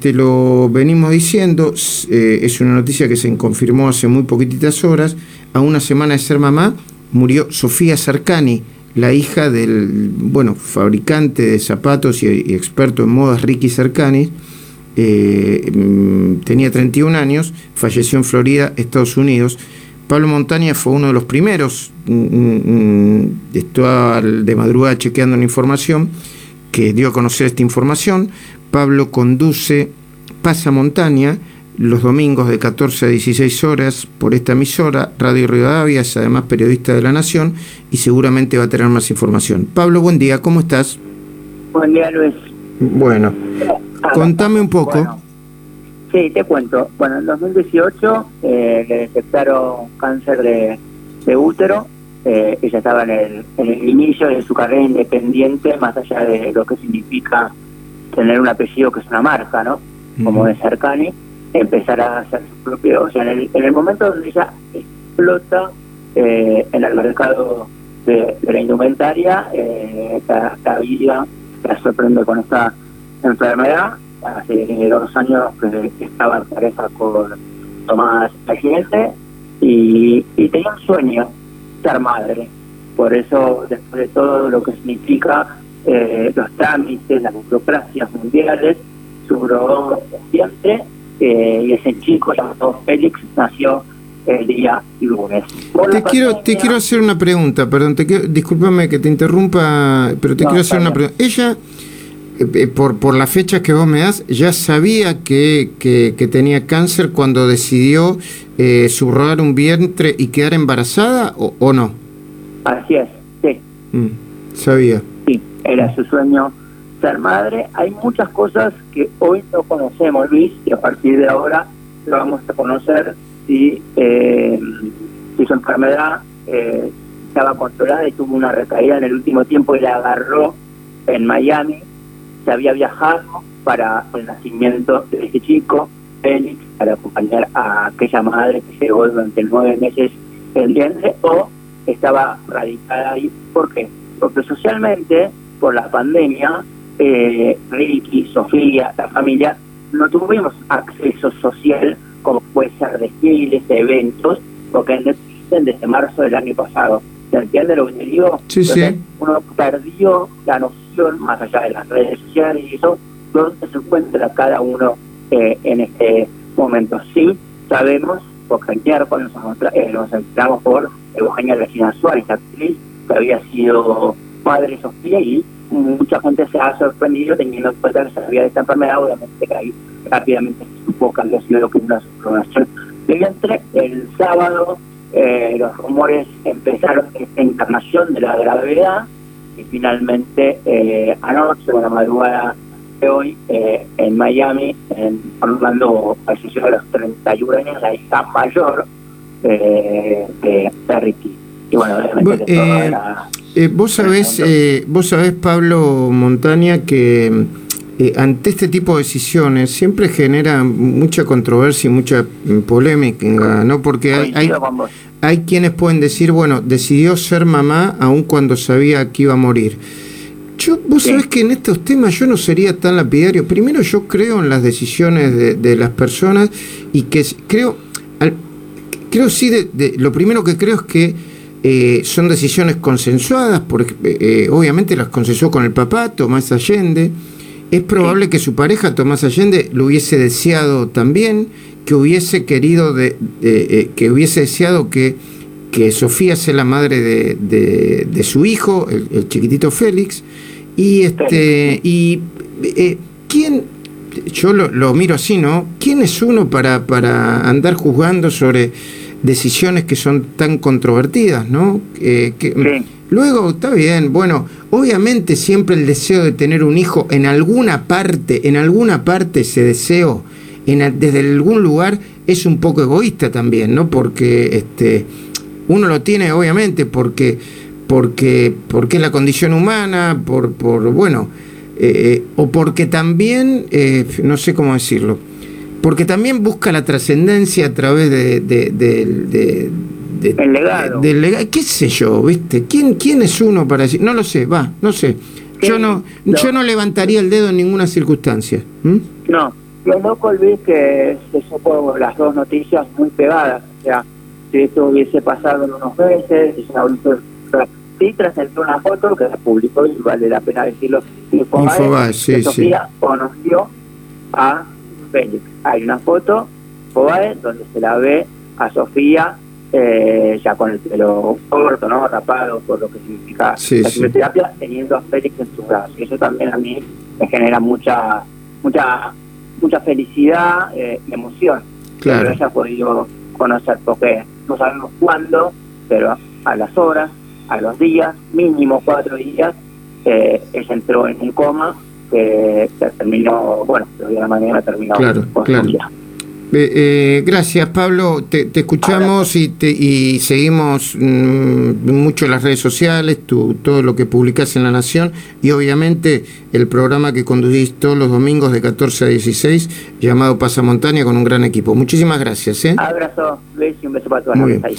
te lo venimos diciendo, eh, es una noticia que se confirmó hace muy poquititas horas. A una semana de ser mamá, murió Sofía Sarcani, la hija del bueno fabricante de zapatos y, experto en modas Ricky Sarcani. Eh, mm, tenía 31 años, falleció en Florida, Estados Unidos. Pablo Montaña fue uno de los primeros, mm, mm, estaba de madrugada chequeando la información, que dio a conocer esta información. Pablo conduce Pasa Montaña los domingos de 14 a 16 horas por esta emisora, Radio Rivadavia, es además periodista de La Nación y seguramente va a tener más información. Pablo, buen día, ¿cómo estás? Buen día, Luis. Bueno, ah, contame un poco. sí, te cuento. Bueno, en 2018 eh, le detectaron cáncer de, útero. Eh, ella estaba en el, en el inicio de su carrera independiente, más allá de lo que significa tener un apellido que es una marca, ¿no? Como de Cercani, empezar a hacer su propio. O sea, en el, momento donde ella explota eh, en el mercado de, la indumentaria, eh, la, vida la sorprende con esta enfermedad. Hace dos años que estaba en pareja con Tomás Accidente y, y tenía un sueño, ser madre. Por eso, después de todo lo que significa eh, los trámites, las burocracias mundiales, su vientre eh, y ese chico llamado Félix nació el día lunes. te quiero, te quiero hacer una pregunta, perdón, te quiero, discúlpame que te interrumpa, pero te quiero hacer una pregunta. Ella, eh, eh, por, por las fechas que vos me das, ya sabía que, que, tenía cáncer cuando decidió eh, subrogar un vientre y quedar embarazada o, o no? Así es, sí. Mm, sabía era su sueño ser madre. Hay muchas cosas que hoy no conocemos, Luis, y a partir de ahora lo vamos a conocer si, eh, su enfermedad eh, estaba controlada y tuvo una recaída en el último tiempo y la agarró en Miami. Se había viajado para el nacimiento de ese chico, Félix, para acompañar a aquella madre que llegó durante nueve meses el vientre, o estaba radicada ahí. ¿Por qué? Porque socialmente por la pandemia, eh, Ricky, Sofía, la familia, no tuvimos acceso social como puede ser desfiles, eventos, porque existen desde marzo del año pasado. ¿Se entiende lo que te digo? Sí, sí. Uno perdió la noción, más allá de las redes sociales y eso, dónde se encuentra cada uno eh, en este momento. Sí, sabemos, porque el miércoles nos, eh, nos enteramos por Eugenia Regina Suárez, actriz que había sido padre Sofía y mucha gente se ha sorprendido teniendo en cuenta que sabía de esta enfermedad, obviamente que ahí rápidamente se supo que había sido lo que una suplonación de vientre. El sábado eh, los rumores empezaron esta internación de la gravedad y finalmente eh, anoche, o la madrugada de hoy, eh, en Miami, en Orlando, falleció a los 31 años la hija mayor de, de Ricky. Y bueno, obviamente eh, eh, vos sabés, eh, vos sabés, Pablo Montaña, que eh, ante este tipo de decisiones siempre genera mucha controversia y mucha mm, polémica, ¿no? Porque hay, hay, hay, quienes pueden decir, bueno, decidió ser mamá aun cuando sabía que iba a morir. Yo, vos sabés que en estos temas yo no sería tan lapidario. Primero, yo creo en las decisiones de, de las personas y que creo, al, creo sí, de, lo primero que creo es que eh, son decisiones consensuadas, porque eh, obviamente las consensuó con el papá, Tomás Allende. Es probable que su pareja, Tomás Allende, lo hubiese deseado también, que hubiese querido, de, eh, que hubiese deseado que, que Sofía sea la madre de, de, su hijo, el, chiquitito Félix. Y, este, y ¿quién, yo lo, lo, miro así, ¿no? ¿Quién es uno para, para andar juzgando sobre decisiones que son tan controvertidas, ¿no? que, Luego, está bien, bueno, obviamente siempre el deseo de tener un hijo en alguna parte, en alguna parte ese deseo, en, desde algún lugar, es un poco egoísta también, ¿no? Porque este, uno lo tiene, obviamente, porque, porque, porque es la condición humana, por, por bueno, eh, eh, o porque también, eh, no sé cómo decirlo, porque también busca la trascendencia a través de, de, el legado. Del legado, qué sé yo, ¿viste? ¿Quién, ¿Quién es uno para decir? No lo sé, va, no sé. Yo no, yo no levantaría el dedo en ninguna circunstancia. No, Lo loco, Luis, que se supo las dos noticias muy pegadas. O sea, si esto hubiese pasado en unos meses, sí trascendió una foto que se publicó y vale la pena decirlo. Infobae, sí, Sofía conoció a Félix. Hay una foto, Infobae, donde se la ve a Sofía eh, ya con el pelo corto, ¿no? Rapado, por lo que significa la quimioterapia, teniendo a Félix en sus brazos. Y eso también a mí me genera mucha mucha mucha felicidad eh, y emoción claro. que lo haya podido conocer, porque no sabemos cuándo, pero a las horas, a los días, mínimo cuatro días, eh, ella entró en un coma que, terminó, bueno, de alguna manera terminó claro, claro. Eh, eh, gracias Pablo, te, escuchamos y, te, y seguimos mm, mucho las redes sociales, tu, todo lo que publicas en La Nación y obviamente el programa que conducís todos los domingos de 14 a 16 llamado Pasamontaña con un gran equipo. Muchísimas gracias. ¿eh? Abrazo, beso y un beso para todas las